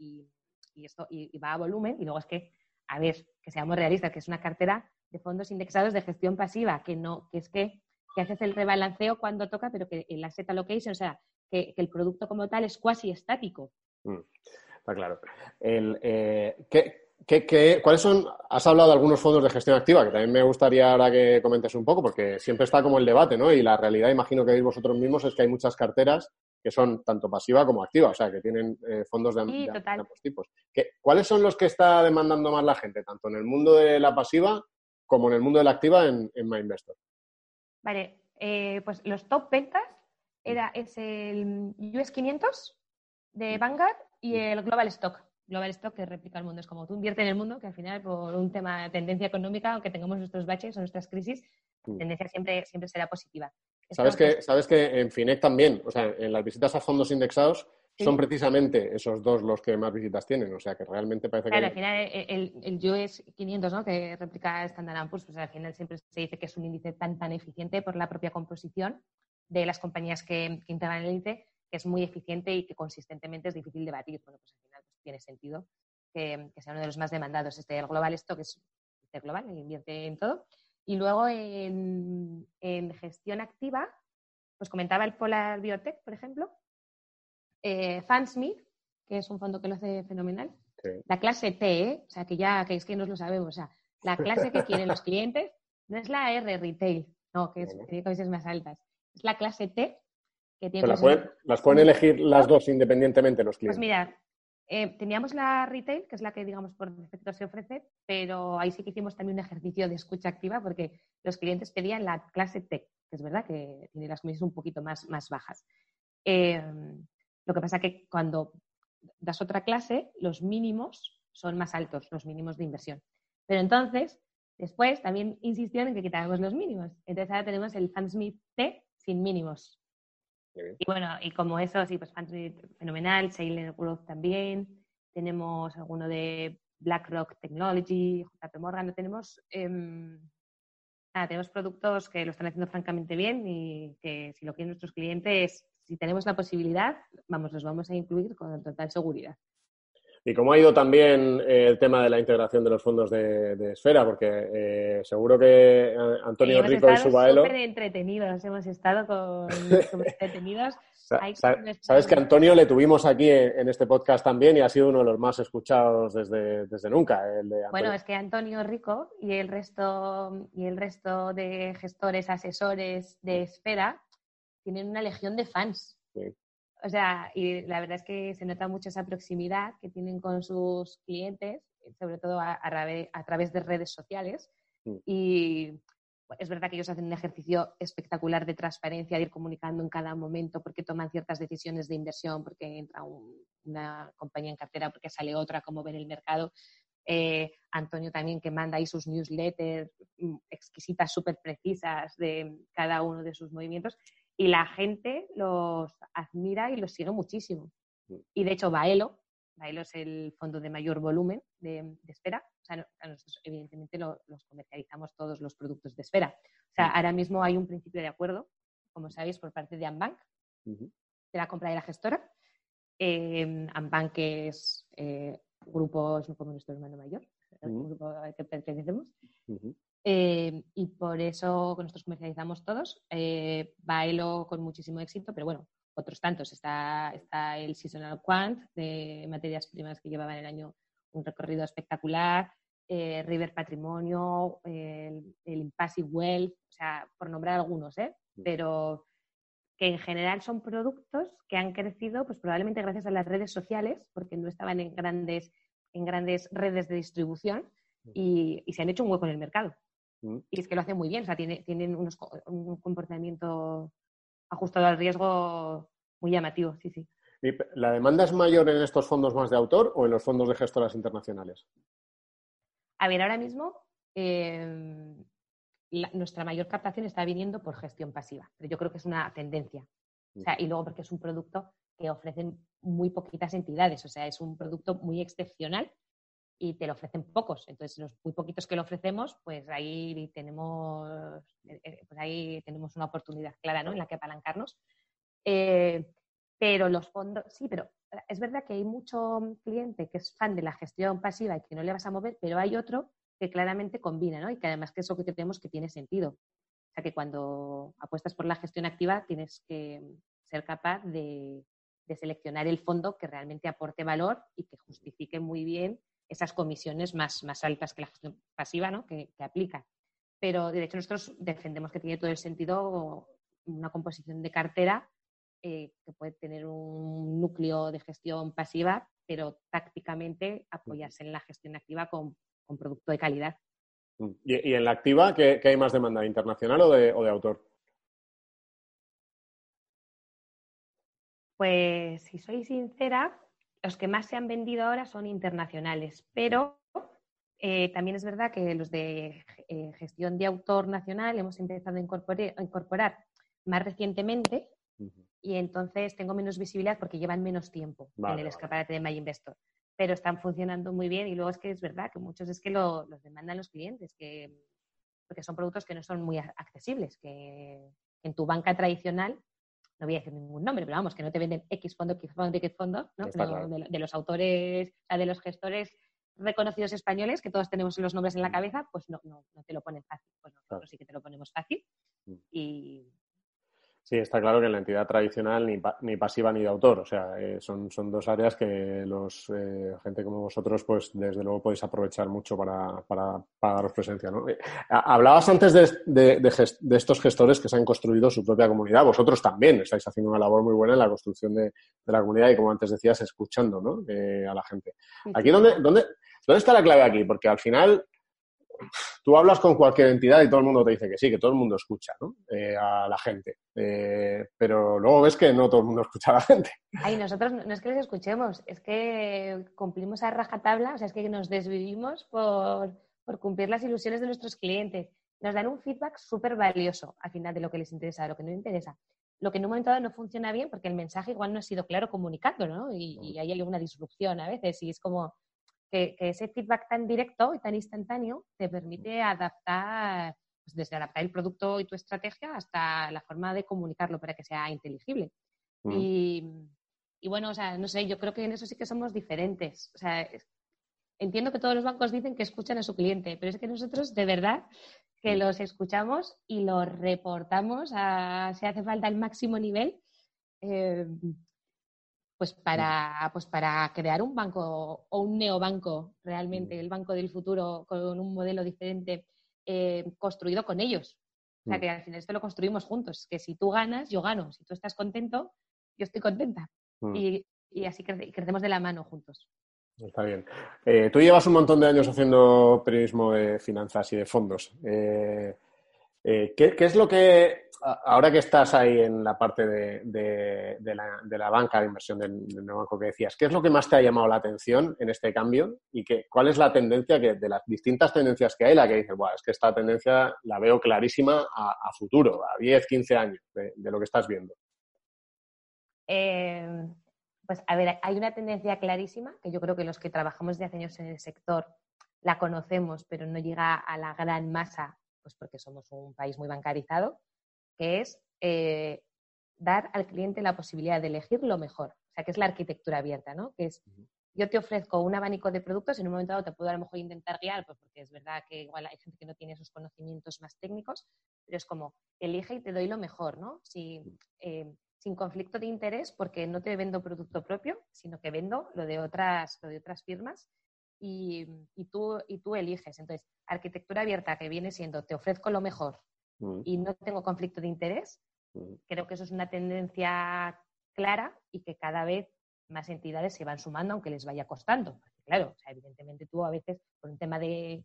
S4: y, esto, y, va a volumen, y luego es que, a ver, que seamos realistas, que es una cartera de fondos indexados de gestión pasiva, que no, que es que que haces el rebalanceo cuando toca, pero que el asset allocation, o sea, que, el producto como tal es cuasi estático.
S1: Mm, está claro. Eh, ¿qué, cuáles son? Has hablado de algunos fondos de gestión activa, que también me gustaría ahora que comentes un poco, porque siempre está como el debate, ¿no? Y la realidad, imagino que veis vosotros mismos, es que hay muchas carteras que son tanto pasiva como activa, o sea, que tienen eh, fondos de, ambos tipos. ¿Cuáles son los que está demandando más la gente, tanto en el mundo de la pasiva como en el mundo de la activa en, en MyInvestor?
S4: Vale, eh, pues los top ventas era, es el US 500 de Vanguard y el Global Stock. Global Stock que replica el mundo. Es como tú inviertes en el mundo, que al final, por un tema de tendencia económica, aunque tengamos nuestros baches o nuestras crisis, la tendencia siempre, siempre será positiva.
S1: ¿Sabes que, ¿Sabes que en FINEC también, o sea, en las visitas a fondos indexados, son precisamente esos dos los que más visitas tienen, o sea que realmente parece
S4: que...
S1: Claro,
S4: al final eh, el, el, US 500, ¿no? que replica Standard Poor's, pues al final siempre se dice que es un índice tan tan eficiente por la propia composición de las compañías que, integran el índice, que es muy eficiente y que consistentemente es difícil de batir. Bueno, pues al final pues, tiene sentido que, sea uno de los más demandados. Este el Global Stock es el global, invierte en todo. Y luego en, en gestión activa, pues comentaba el Polar Biotech, por ejemplo, eh, Fansmith, que es un fondo que lo hace fenomenal. La clase T, ¿eh? o sea, que ya que es que no lo sabemos, o sea, la clase que quieren los clientes no es la R retail, no, que es, comisiones más altas. Es la clase T que tiene.
S1: las pueden elegir las dos independientemente los clientes.
S4: Pues mira, eh, teníamos la retail, que es la que, digamos, por defecto se ofrece, pero ahí sí que hicimos también un ejercicio de escucha activa porque los clientes pedían la clase T, que es verdad que tiene las comisiones un poquito más, más bajas. Eh, lo que pasa es que cuando das otra clase, los mínimos son más altos, los mínimos de inversión. Pero entonces, después también insistieron en que quitáramos los mínimos. Entonces ahora tenemos el Fansmith T sin mínimos. Y bueno, y como eso, sí, pues Fantasy fenomenal, Sailor Growth también, tenemos alguno de BlackRock Technology, JP Morgan, tenemos, em, tenemos productos que lo están haciendo francamente bien y que si lo quieren nuestros clientes, si tenemos la posibilidad, vamos, los vamos a incluir con total seguridad.
S1: ¿Y cómo ha ido también eh, el tema de la integración de los fondos de, Esfera? Porque eh, seguro que Antonio Rico y su Baelo...
S4: súper entretenidos, hemos estado con, (laughs) entretenidos.
S1: Sabes que Antonio le tuvimos aquí en, este podcast también y ha sido uno de los más escuchados desde, desde nunca.
S4: bueno, es que Antonio Rico y el resto y el resto de gestores, asesores de Esfera tienen una legión de fans. Sí. O sea, y la verdad es que se nota mucho esa proximidad que tienen con sus clientes, sobre todo a, través de redes sociales. Mm. Y es verdad que ellos hacen un ejercicio espectacular de transparencia, de ir comunicando en cada momento porque toman ciertas decisiones de inversión, porque entra una compañía en cartera, porque sale otra, cómo ven el mercado. Eh, Antonio también que manda ahí sus newsletters mm, exquisitas, súper precisas de cada uno de sus movimientos y la gente los admira y los sigue muchísimo. Mm. Y de hecho, Baelo, Baelo es el fondo de mayor volumen de, Esfera. O sea, nosotros evidentemente los comercializamos todos los productos de Esfera. O sea, mm. ahora mismo hay un principio de acuerdo, como sabéis, por parte de Ambank, de la compra de la gestora. Eh, Ambank es eh, grupos como nuestro hermano mayor, el grupo al que pertenecemos. Eh, y por eso nosotros comercializamos todos. Eh, Bailo con muchísimo éxito, pero bueno, otros tantos. Está, está el Seasonal Quant de materias primas que llevaba en el año un recorrido espectacular. Eh, River Patrimonio, el, Impassive Wealth, o sea, por nombrar algunos, ¿eh? pero que en general son productos que han crecido pues probablemente gracias a las redes sociales, porque no estaban en grandes, en grandes redes de distribución y, y se han hecho un hueco en el mercado. Mm. Y es que lo hacen muy bien, o sea, tienen unos, un comportamiento ajustado al riesgo muy llamativo, sí, sí.
S1: ¿La demanda es mayor en estos fondos más de autor o en los fondos de gestoras internacionales?
S4: A ver, ahora mismo em, nuestra mayor captación está viniendo por gestión pasiva, pero yo creo que es una tendencia. O sea, y luego porque es un producto que ofrecen muy poquitas entidades, o sea, es un producto muy excepcional y te lo ofrecen pocos. Entonces, los muy poquitos que lo ofrecemos, pues ahí tenemos, eh, eh, pues ahí tenemos una oportunidad clara ¿no? en la que apalancarnos. Eh, pero los fondos, sí, pero es verdad que hay mucho cliente que es fan de la gestión pasiva y que no le vas a mover, pero hay otro que claramente combina, ¿no? Y que además que eso que tenemos que tiene sentido. O sea que cuando apuestas por la gestión activa tienes que ser capaz de, de seleccionar el fondo que realmente aporte valor y que justifique muy bien esas comisiones más, más altas que la gestión pasiva ¿no? que, aplica. Pero de hecho nosotros defendemos que tiene todo el sentido una composición de cartera eh, que puede tener un núcleo de gestión pasiva, pero tácticamente apoyarse en la gestión activa con, con producto de calidad.
S1: Mm. ¿Y, en la activa ¿qué, hay más demanda, internacional o de, o de autor?
S4: Pues si soy sincera, los que más se han vendido ahora son internacionales, pero eh, también es verdad que los de eh, gestión de autor nacional hemos empezado a incorporar, más recientemente y entonces tengo menos visibilidad porque llevan menos tiempo en el escaparate de My Investor. Pero están funcionando muy bien y luego es que es verdad que muchos es que los demandan los clientes, que, porque son productos que no son muy accesibles, que en tu banca tradicional no voy a decir ningún nombre, pero vamos, que no te venden X fondo, X fondo, X fondo, ¿no? de, los autores, o sea, de los gestores reconocidos españoles, que todos tenemos los nombres en la mm. cabeza, pues no, no, no te lo ponen fácil. Pues nosotros sí que te lo ponemos fácil. Mm. Y,
S1: Sí, está claro que en la entidad tradicional ni, ni pasiva ni de autor. O sea, eh, son, son dos áreas que los eh, gente como vosotros, pues desde luego podéis aprovechar mucho para, para, para daros presencia. ¿no? Eh, hablabas antes de, de, estos gestores que se han construido su propia comunidad. Vosotros también estáis haciendo una labor muy buena en la construcción de, la comunidad y, como antes decías, escuchando ¿no? a la gente. Aquí, ¿dónde, dónde, ¿dónde está la clave aquí? Porque al final tú hablas con cualquier entidad y todo el mundo te dice que sí, que todo el mundo escucha ¿no? Eh, a la gente. Eh, pero luego ves que no todo el mundo (laughs) escucha a la gente.
S4: Ay, nosotros no es que les escuchemos, es que cumplimos a rajatabla, o sea, es que nos desvivimos por, por cumplir las ilusiones de nuestros clientes. Nos dan un feedback súper valioso al final de lo que les interesa, de lo que no les interesa. lo que en un momento dado no funciona bien porque el mensaje igual no ha sido claro comunicando, ¿no? Y, y ahí hay una disrupción a veces y es como que, ese feedback tan directo y tan instantáneo te permite adaptar, pues desde adaptar el producto y tu estrategia hasta la forma de comunicarlo para que sea inteligible. Mm. Y, y, bueno, o sea, no sé, yo creo que en eso sí que somos diferentes. O sea, entiendo que todos los bancos dicen que escuchan a su cliente, pero es que nosotros de verdad que mm. los escuchamos y los reportamos a, si hace falta, al máximo nivel. Eh, pues para, pues para crear un banco o un neobanco realmente, el banco del futuro con un modelo diferente eh, construido con ellos. O sea, que al final esto lo construimos juntos, que si tú ganas, yo gano, si tú estás contento, yo estoy contenta. Y, así crecemos de la mano juntos.
S1: Está bien. Eh, tú llevas un montón de años haciendo periodismo de finanzas y de fondos. Eh, ¿qué, ¿qué, es lo que ahora que estás ahí en la parte de, la, banca de inversión del, banco que decías, ¿qué es lo que más te ha llamado la atención en este cambio? ¿Y qué, cuál es la tendencia que, de las distintas tendencias que hay, la que dices, bueno, es que esta tendencia la veo clarísima a, futuro, a 10, 15 años de, lo que estás viendo?
S4: Eh, pues a ver, hay una tendencia clarísima que yo creo que los que trabajamos de hace años en el sector la conocemos, pero no llega a la gran masa, pues porque somos un país muy bancarizado, que es eh, dar al cliente la posibilidad de elegir lo mejor. O sea, que es la arquitectura abierta, ¿no? Que es, yo te ofrezco un abanico de productos y en un momento dado te puedo a lo mejor intentar guiar, pues porque es verdad que igual hay gente que no tiene esos conocimientos más técnicos, pero es como, elige y te doy lo mejor, ¿no? Eh, sin conflicto de interés, porque no te vendo producto propio, sino que vendo lo de otras, lo de otras firmas y, y, tú, y tú eliges. Entonces, arquitectura abierta que viene siendo, te ofrezco lo mejor, Mm. y no tengo conflicto de interés. Mm. Creo que eso es una tendencia clara y que cada vez más entidades se van sumando, aunque les vaya costando. claro, evidentemente tú a veces, por un tema de,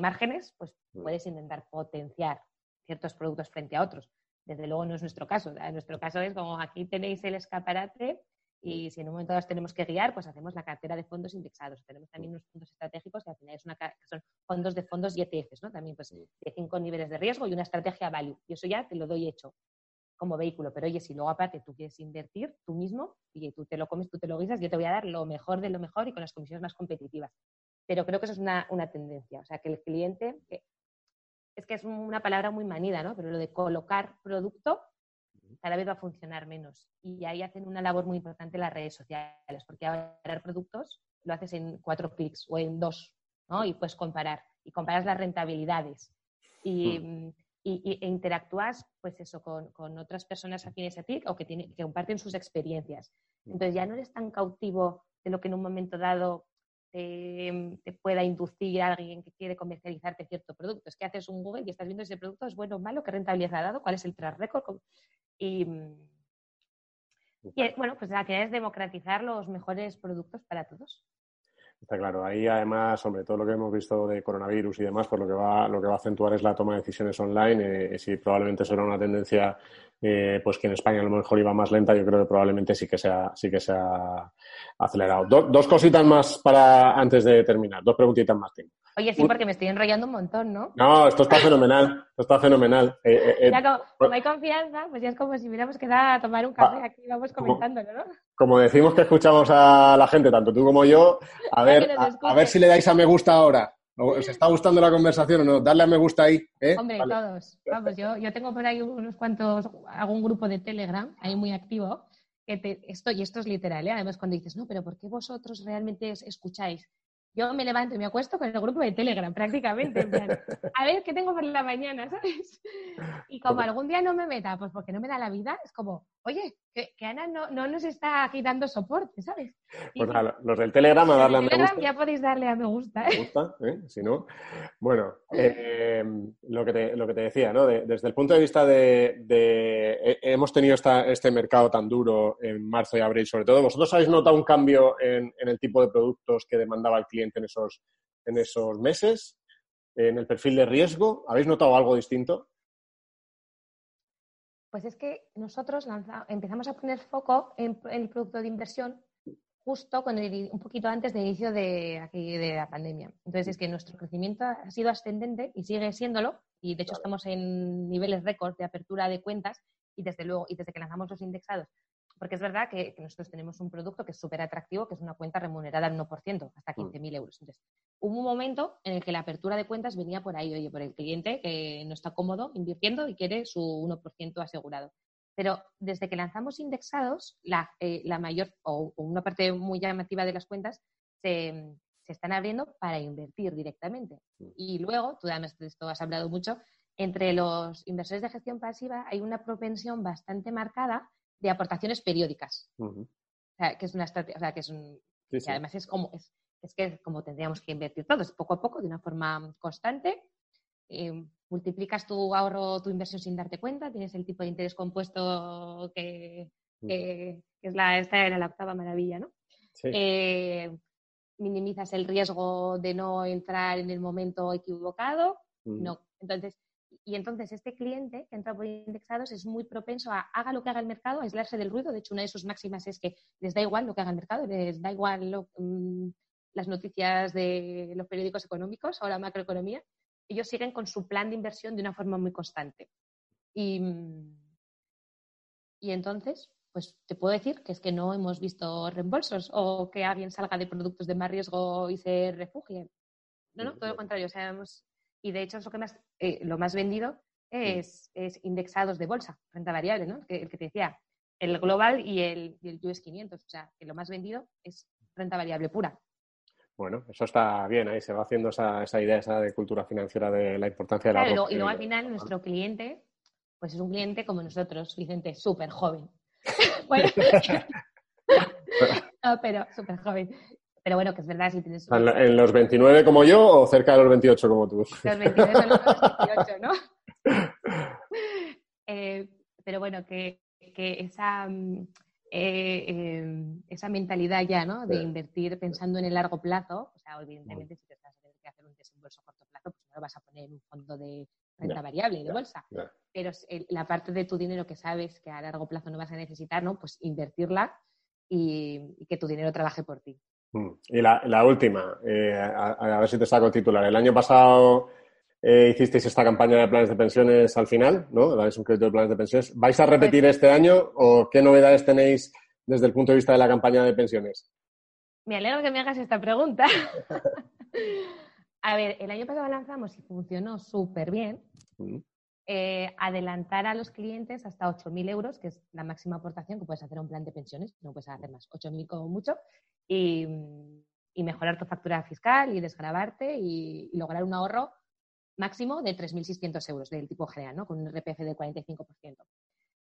S4: márgenes, pues mm. puedes intentar potenciar ciertos productos frente a otros. Desde luego no es nuestro caso. En nuestro caso es como aquí tenéis el escaparate y si en un momento dado tenemos que guiar, pues hacemos la cartera de fondos indexados. Tenemos también unos fondos estratégicos que al final es una, son fondos de fondos y ETFs, ¿no? También pues de cinco niveles de riesgo y una estrategia value. Y eso ya te lo doy hecho como vehículo. Pero oye, si luego aparte tú quieres invertir tú mismo y tú te lo comes, tú te lo guisas, yo te voy a dar lo mejor de lo mejor y con las comisiones más competitivas. Pero creo que eso es una, una tendencia. O sea, que el cliente, es que es una palabra muy manida, ¿no? Pero lo de colocar producto cada vez va a funcionar menos. Y ahí hacen una labor muy importante las redes sociales, porque ahora productos lo haces en cuatro clics o en dos, ¿no? Y puedes comparar. Y comparas las rentabilidades. Y, hmm. e interactúas, pues eso, con, otras personas afines a ti o que, que comparten sus experiencias. Hmm. Entonces ya no eres tan cautivo de lo que en un momento dado te, pueda inducir a alguien que quiere comercializarte cierto producto. Es que haces un Google y estás viendo ese producto es bueno o malo, qué rentabilidad ha dado, cuál es el track record. Y, bueno, pues la idea es democratizar los mejores productos para todos.
S1: Está claro. Ahí además, sobre todo lo que hemos visto de coronavirus y demás, pues lo que va, lo que va a acentuar es la toma de decisiones online. Eh, si probablemente será una tendencia eh, pues que en España a lo mejor iba más lenta, yo creo que probablemente sí que se ha, sí que se ha acelerado. dos cositas más para antes de terminar, dos preguntitas más tengo.
S4: Oye, sí, porque me estoy enrollando un montón, ¿no?
S1: No, esto está fenomenal, esto está fenomenal.
S4: Eh, eh, como, hay confianza, pues ya es como si hubiéramos quedado a tomar un café ah, aquí y vamos comentándolo, ¿no?
S1: Como decimos que escuchamos a la gente, tanto tú como yo, a ver, a ver si le dais a me gusta ahora. ¿Os está gustando la conversación o no? Darle a me gusta ahí. ¿eh?
S4: Hombre, todos. Vamos, yo, yo tengo por ahí unos cuantos, algún grupo de Telegram ahí muy activo. Que esto, y esto es literal, ¿eh? además cuando dices, no, pero ¿por qué vosotros realmente escucháis? Yo me levanto y me acuesto con el grupo de Telegram prácticamente. a ver qué tengo por la mañana, ¿sabes? Y como algún día no me meta, pues porque no me da la vida, es como, oye, que, Ana no, no, nos está aquí dando soporte, ¿sabes?
S1: pues nada, los del Telegram a darle a me gusta.
S4: Ya podéis darle a me gusta.
S1: ¿eh? Me gusta, ¿eh? Si no. Bueno, eh, lo, que te, lo que te decía, ¿no? desde el punto de vista de. hemos tenido esta, este mercado tan duro en marzo y abril, sobre todo. ¿Vosotros habéis notado un cambio en, en el tipo de productos que demandaba el cliente en esos, en esos meses? ¿En el perfil de riesgo? ¿Habéis notado algo distinto?
S4: Pues es que nosotros empezamos a poner foco en, el producto de inversión justo cuando, un poquito antes del inicio de, aquí, de la pandemia. Entonces es que nuestro crecimiento ha sido ascendente y sigue siéndolo, y de hecho estamos en niveles récord de apertura de cuentas, y desde luego, y desde que lanzamos los indexados, porque es verdad que, nosotros tenemos un producto que es súper atractivo, que es una cuenta remunerada al 1%, hasta 15.000 mm. euros. Entonces, hubo un momento en el que la apertura de cuentas venía por ahí, oye, por el cliente que no está cómodo invirtiendo y quiere su 1% asegurado. Pero desde que lanzamos indexados, la, eh, mayor o, una parte muy llamativa de las cuentas se, están abriendo para invertir directamente. Mm. Y luego, tú además de esto has hablado mucho, entre los inversores de gestión pasiva hay una propensión bastante marcada de aportaciones periódicas. O sea, que es una estrategia, o sea, que es un, además es como, es, es, que como tendríamos que invertir todos, poco a poco, de una forma constante. Eh, multiplicas tu ahorro, tu inversión sin darte cuenta, tienes el tipo de interés compuesto que, que, es la, esta era la octava maravilla, ¿no? Eh, minimizas el riesgo de no entrar en el momento equivocado. No. Entonces, y entonces este cliente que entra por indexados es muy propenso a haga lo que haga el mercado, a aislarse del ruido. De hecho, una de sus máximas es que les da igual lo que haga el mercado, les da igual mm, las noticias de los periódicos económicos o la macroeconomía. Ellos siguen con su plan de inversión de una forma muy constante. Y, y entonces, pues te puedo decir que es que no hemos visto reembolsos o que alguien salga de productos de más riesgo y se refugie. No, no, todo lo contrario. O sea, hemos, y de hecho es lo que más, eh, lo más vendido es, indexados de bolsa, renta variable, ¿no? el que te decía, el global y el, y el US 500, o sea, que lo más vendido es renta variable pura.
S1: Bueno, eso está bien, ahí se va haciendo esa, esa idea esa de cultura financiera de la importancia de la
S4: claro, Y luego al final nuestro cliente, pues es un cliente como nosotros, Vicente, súper joven. (laughs) (laughs) bueno, (laughs) no, pero súper joven. Pero bueno, que es verdad si tienes...
S1: ¿En, los 29 como yo o cerca de los 28 como tú?
S4: Los 29 son los 28, ¿no? (laughs) Eh, pero bueno, que, esa, mm, eh, em, esa mentalidad ya, ¿no? De invertir pensando en el largo plazo, o sea, evidentemente si te estás a tener que hacer un desembolso a corto plazo, pues no lo vas a poner en un fondo de renta variable y de bolsa. Pero la parte de tu dinero que sabes que a largo plazo no vas a necesitar, ¿no? Pues invertirla y que tu dinero trabaje por ti.
S1: Mm. Y la, última, eh, a, ver si te saco titular. El año pasado eh, hicisteis esta campaña de planes de pensiones al final, ¿no? Dais un crédito de planes de pensiones. ¿Vais a repetir este año o qué novedades tenéis desde el punto de vista de la campaña de pensiones?
S4: Me alegro que me hagas esta pregunta. (laughs) a ver, el año pasado lanzamos y funcionó súper bien. Mm. Eh, adelantar a los clientes hasta 8.000 euros, que es la máxima aportación que puedes hacer a un plan de pensiones, no puedes hacer más, 8.000 como mucho, y, mejorar tu factura fiscal y desgrabarte y, lograr un ahorro máximo de 3.600 euros del tipo general, ¿no? con un RPF del 45%.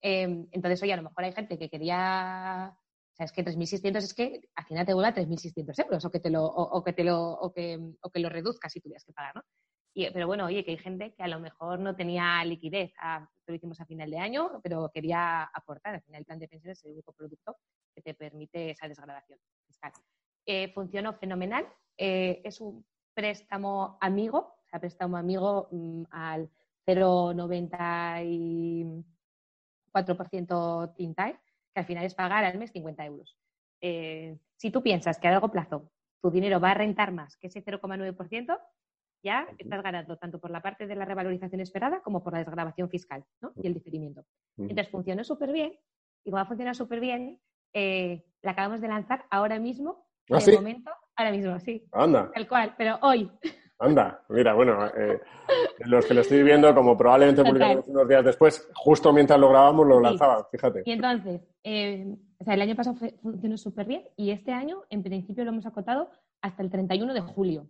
S4: Eh, entonces, oye, a lo mejor hay gente que quería o sea, es que 3.600 es que al final te vuelva 3.600 euros o que te lo, o, que te lo, o que, o que lo reduzcas si tuvieras que pagar, ¿no? Pero bueno, oye, que hay gente que a lo mejor no tenía liquidez, lo hicimos a final de año, pero quería aportar. Al final, el plan de pensiones es el único producto que te permite esa desgradación fiscal. Eh, funcionó fenomenal. Eh, es un préstamo amigo, o sea, préstamo amigo mm, al 0,94% Tintire, que al final es pagar al mes 50 euros. Eh, si tú piensas que a largo plazo tu dinero va a rentar más que ese 0,9%, ya estás ganando tanto por la parte de la revalorización esperada como por la desgrabación fiscal y el diferimiento. Entonces funcionó súper bien y como ha funcionado súper bien, eh, la acabamos de lanzar ahora mismo,
S1: ¿Ah,
S4: de momento, ahora mismo, sí.
S1: Anda.
S4: Tal cual, pero hoy.
S1: Anda, mira, bueno, eh, los que lo estoy viendo, (laughs) como probablemente publicamos unos días después, justo mientras lo grabamos lo lanzaba, fíjate.
S4: Y entonces, eh, o sea, el año pasado funcionó súper bien y este año, en principio, lo hemos acotado hasta el 31 de julio.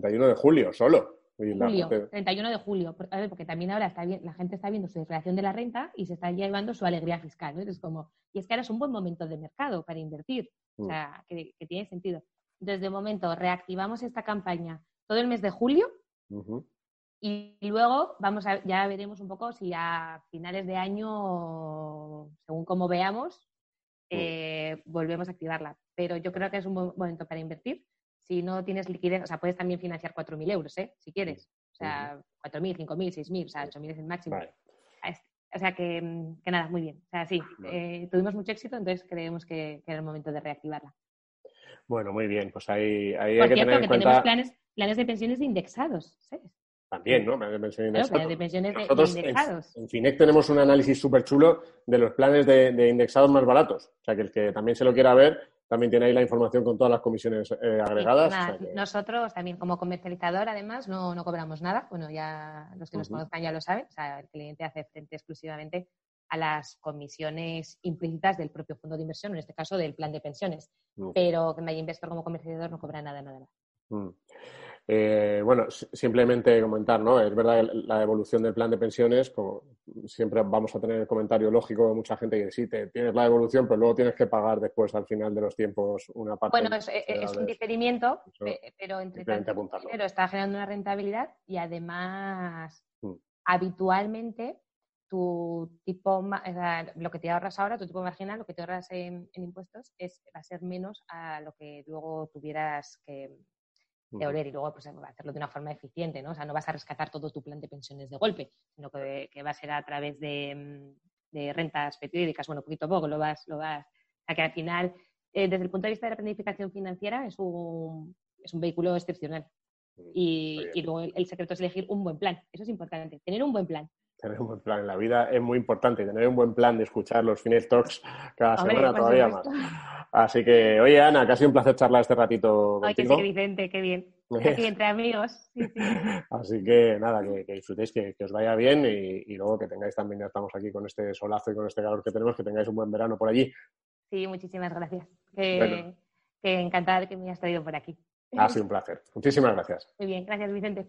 S1: 31 de julio, solo.
S4: Julio, 31 de julio, porque también ahora está bien, la gente está viendo su declaración de la renta y se está llevando su alegría fiscal, ¿no? como, y es que ahora es un buen momento de mercado para invertir, o mm. sea, que, tiene sentido. Entonces, de momento, reactivamos esta campaña todo el mes de julio y luego vamos a, ya veremos un poco si a finales de año, según como veamos, mm. eh, volvemos a activarla. Pero yo creo que es un buen momento para invertir si no tienes liquidez, o sea, puedes también financiar 4.000 euros, ¿eh? Si quieres. O sea, 4.000, 5.000, 6.000, o sea, 8.000 es el máximo. O sea, que, nada, muy bien. O sea, sí, eh, tuvimos mucho éxito, entonces creemos que, era el momento de reactivarla.
S1: Bueno, muy bien, pues ahí, ahí hay que tener en cuenta...
S4: tenemos planes, planes de pensiones indexados, ¿sabes?
S1: también, ¿no?
S4: Planes de pensión indexados. de pensiones
S1: Nosotros
S4: indexados.
S1: En, Finec tenemos un análisis súper chulo de los planes de, indexados más baratos. O sea, que el que también se lo quiera ver, también tiene ahí la información con todas las comisiones eh, agregadas.
S4: Nosotros también como comercializador, además, no, no, cobramos nada. Bueno, ya los que nos conozcan ya lo saben. O sea, el cliente hace frente exclusivamente a las comisiones implícitas del propio fondo de inversión, en este caso del plan de pensiones. Pero que Investor como comercializador no cobra nada, nada, nada.
S1: Mm. Eh, bueno, simplemente comentar, ¿no? Es verdad que la evolución del plan de pensiones, como siempre vamos a tener el comentario lógico de mucha gente que sí, te, tienes la evolución, pero luego tienes que pagar después al final de los tiempos una parte.
S4: Bueno, es, un diferimiento, pero entre tanto, pero está generando una rentabilidad y además mm. habitualmente tu tipo, lo que te ahorras ahora, tu tipo marginal, lo que te ahorras en, en impuestos es, va a ser menos a lo que luego tuvieras que, de y luego pues, hacerlo de una forma eficiente, ¿no? O sea, no vas a rescatar todo tu plan de pensiones de golpe, sino que, va a ser a través de, mm, de, rentas periódicas, bueno, poquito a poco lo vas, lo vas, o sea, que al final, eh, desde el punto de vista de la planificación financiera, es un, es un vehículo excepcional. Y, y luego el, secreto es elegir un buen plan. Eso es importante, tener un buen plan
S1: tener un buen plan en la vida es muy importante, tener un buen plan de escuchar los Fines Talks cada semana todavía más. Así que, oye, Ana, sido un placer charlar este ratito contigo.
S4: Ay, que Vicente, qué bien. (laughs) Aquí entre amigos.
S1: Así que, nada, que, disfrutéis, que, os vaya bien y, luego que tengáis también, ya estamos aquí con este solazo y con este calor que tenemos, que tengáis un buen verano por allí.
S4: Sí, muchísimas gracias. Que, encantada de que me hayas traído por aquí.
S1: Ha sido un placer. Muchísimas gracias.
S4: Muy bien, gracias, Vicente.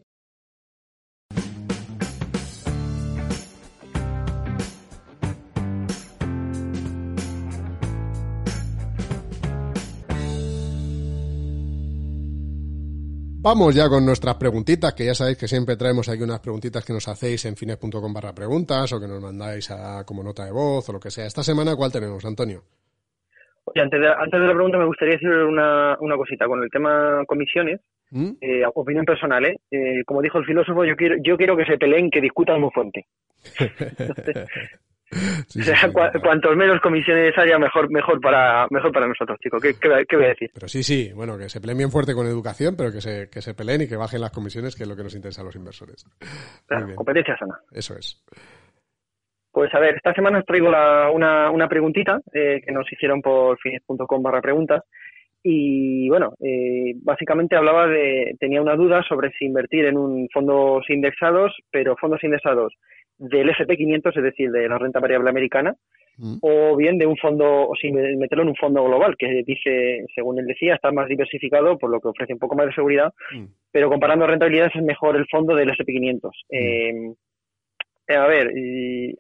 S1: Vamos ya con nuestras preguntitas, que ya sabéis que siempre traemos aquí unas preguntitas que nos hacéis en fines.com barra preguntas o que nos mandáis a, como nota de voz o lo que sea. Esta semana, ¿cuál tenemos, Antonio?
S3: Oye, antes de, antes de la pregunta me gustaría decir una, una cosita con el tema comisiones. ¿Mm? Eh, opinión personal, ¿eh? ¿eh? Como dijo el filósofo, yo quiero, yo quiero que se peleen, que discutan muy fuerte. (laughs) o sea, (laughs) cuantos menos comisiones haya, mejor, mejor para, mejor para nosotros, chicos. ¿Qué, ¿Qué, voy a decir?
S1: Pero sí, sí, bueno, que se peleen bien fuerte con educación, pero que se, que se peleen y que bajen las comisiones, que es lo que nos interesa a los inversores.
S3: competencia sana.
S1: Eso es.
S3: Pues a ver, esta semana os traigo la, una, una preguntita eh, que nos hicieron por fines.com barra preguntas. Y bueno, eh, básicamente hablaba de, tenía una duda sobre si invertir en un fondos indexados, pero fondos indexados del SP500, es decir, de la renta variable americana, mm. o bien de un fondo, o si meterlo en un fondo global, que dice, según él decía, está más diversificado, por lo que ofrece un poco más de seguridad, mm. pero comparando rentabilidades es mejor el fondo del SP500. Mm. Em, eh, a ver,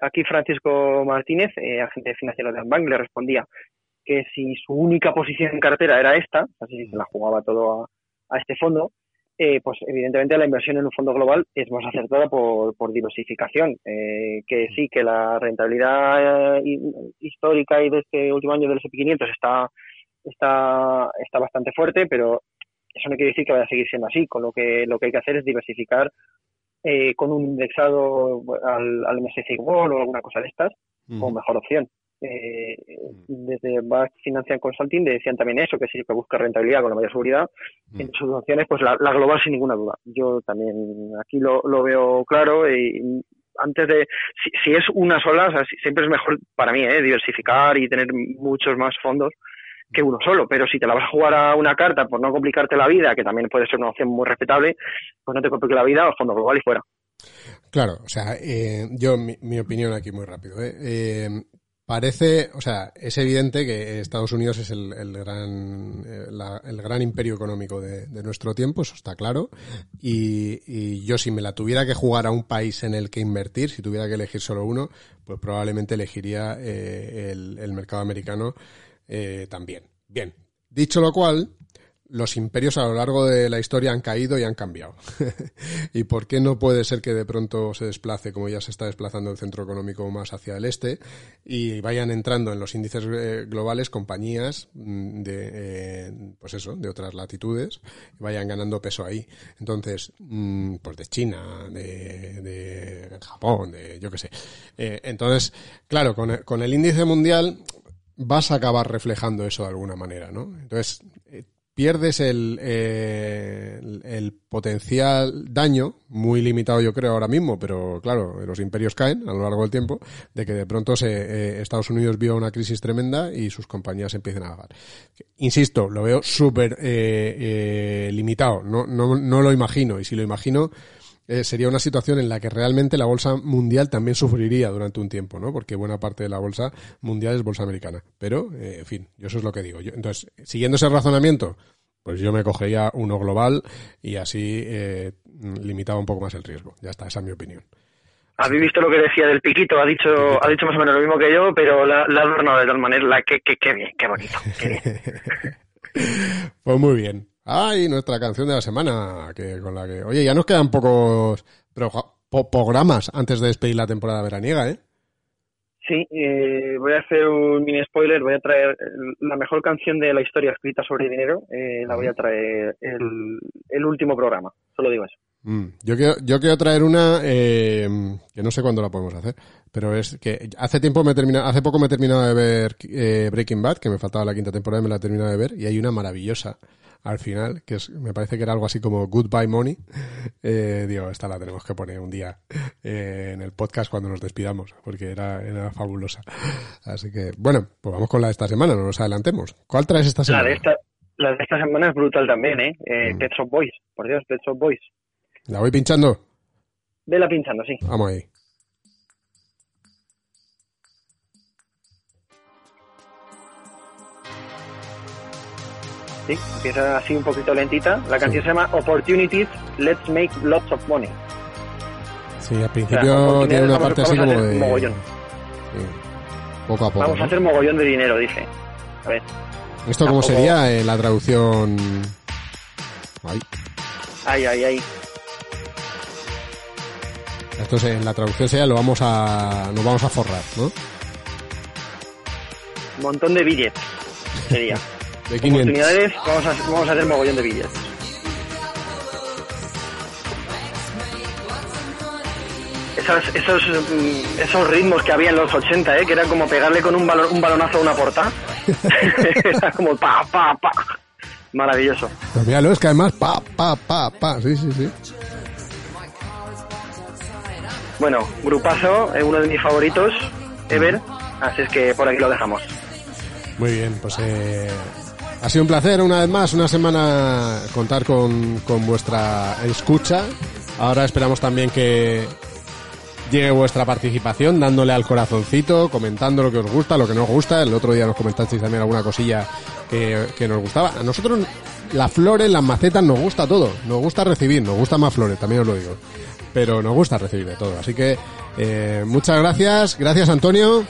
S3: aquí Francisco Martínez, eh, agente financiero de Bank, le respondía que si su única posición en cartera era esta, así se la jugaba todo a este fondo, eh, pues evidentemente la inversión en un fondo global es más acertada por, por diversificación. Eh, que sí, que la rentabilidad eh, histórica y de este último año del S&P500 está, está, está bastante fuerte, pero eso no quiere decir que vaya a seguir siendo así. Con lo que lo que hay que hacer es diversificar con un indexado al, al MSCI World o alguna cosa de estas, como mejor opción eh, mm. desde Back Financial Consulting decían también eso, que si que busca rentabilidad con la mayor seguridad, mm. en sus opciones, pues la, global sin ninguna duda. Yo también aquí lo, lo veo claro y antes de, si, es una sola, siempre es mejor para mí, ¿eh? diversificar y tener muchos más fondos que uno solo, pero si te la vas a jugar a una carta por no complicarte la vida, que también puede ser una opción muy respetable, pues no te complique la vida, o fondo global y fuera.
S1: Claro, o sea, eh, yo mi, opinión aquí muy rápido. ¿eh? eh Parece, o sea, es evidente que Estados Unidos es el, gran, eh, el gran imperio económico de, nuestro tiempo, eso está claro. Y, yo si me la tuviera que jugar a un país en el que invertir, si tuviera que elegir solo uno, pues probablemente elegiría eh, el, mercado americano eh, también. Bien, dicho lo cual, los imperios a lo largo de la historia han caído y han cambiado. (laughs) ¿Y por qué no puede ser que de pronto se desplace, como ya se está desplazando el centro económico más hacia el este, y vayan entrando en los índices eh, globales compañías mm, de, eh, pues eso, de otras latitudes, y vayan ganando peso ahí? Entonces, mm, pues de China, de, Japón, de yo qué sé. Eh, entonces, claro, con con el índice mundial vas a acabar reflejando eso de alguna manera, ¿no? Entonces, pierdes el, eh, el, potencial daño, muy limitado yo creo ahora mismo, pero claro, los imperios caen a lo largo del tiempo, de que de pronto se, eh, Estados Unidos vio una crisis tremenda y sus compañías empiecen a bajar. Insisto, lo veo súper eh, eh, limitado, no, no, no lo imagino, y si lo imagino, eh, sería una situación en la que realmente la bolsa mundial también sufriría durante un tiempo, ¿no? Porque buena parte de la bolsa mundial es bolsa americana. Pero, eh, en fin, yo eso es lo que digo. Yo, entonces, siguiendo ese razonamiento, pues yo me cogería uno global y así eh, limitaba un poco más el riesgo. Ya está, esa es mi opinión.
S3: ¿Habéis visto lo que decía del piquito? Ha dicho, ha dicho más o menos lo mismo que yo, pero la, la ha adornado de tal manera. La, qué, qué, qué bien, qué bonito, qué bien. (laughs)
S1: pues muy bien. Ay, nuestra canción de la semana, que con la que, oye, ya nos quedan pocos pro- po- programas antes de despedir la temporada veraniega, ¿eh?
S3: Sí, eh, voy a hacer un mini spoiler. Voy a traer la mejor canción de la historia escrita sobre dinero. Eh, la voy a traer el, el último programa. Solo digo eso.
S1: Mm, Yo quiero, yo quiero traer una eh, que no sé cuándo la podemos hacer, pero es que hace tiempo me he terminado, hace poco me he terminado de ver eh, Breaking Bad, que me faltaba la quinta temporada y me la he terminado de ver, y hay una maravillosa al final, que es, me parece que era algo así como Goodbye Money. (laughs) Eh, digo, esta la tenemos que poner un día eh, en el podcast cuando nos despidamos, porque era, era fabulosa. Así que, bueno, pues vamos con la de esta semana, no nos adelantemos. ¿Cuál traes esta
S3: La
S1: semana?
S3: de esta, la de esta semana es brutal también, ¿eh? eh
S1: Mm.
S3: Pet Shop Boys. Por Dios, Pet Shop Boys.
S1: ¿La voy pinchando?
S3: Vela pinchando, sí.
S1: Vamos ahí.
S3: Sí, empieza así un poquito lentita. La canción se llama Opportunities, Let's Make Lots of Money.
S1: Sí, al
S3: O
S1: principio
S3: sea,
S1: tiene una parte así como
S3: hacer
S1: de...
S3: mogollón.
S1: Sí. Poco a poco.
S3: Vamos a hacer mogollón de dinero, dice. A ver,
S1: ¿Esto cómo sería en la traducción? Ay,
S3: ay, ay, ay.
S1: Esto es- en la traducción sería lo vamos a nos vamos a forrar, ¿no?
S3: Un montón de billetes. Sería. (laughs)
S1: De 500.
S3: Oportunidades, vamos a, vamos a hacer mogollón de billetes. Esos, esos, mm, esos ritmos que había en los 80, ¿eh? que era como pegarle con un, balon, un balonazo a una porta. (laughs) (laughs) era como pa, pa, pa. Maravilloso.
S1: Pues míralo, es que además pa, pa, pa, pa, sí, sí, sí.
S3: Bueno, grupazo, es uno de mis favoritos, ever. Así es que por aquí lo dejamos.
S1: Muy bien, pues eh, ha sido un placer una vez más, una semana contar con, con vuestra escucha. Ahora esperamos también que llegue vuestra participación dándole al corazoncito, comentando lo que os gusta, lo que no os gusta. El otro día nos comentasteis también alguna cosilla que, que nos gustaba. A nosotros las flores, las macetas, nos gusta todo. Nos gusta recibir, nos gusta más flores, también os lo digo. Pero nos gusta recibir de todo. Así que eh, muchas gracias. Gracias Antonio.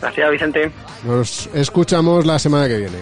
S3: Gracias, Vicente.
S1: Nos escuchamos la semana que viene.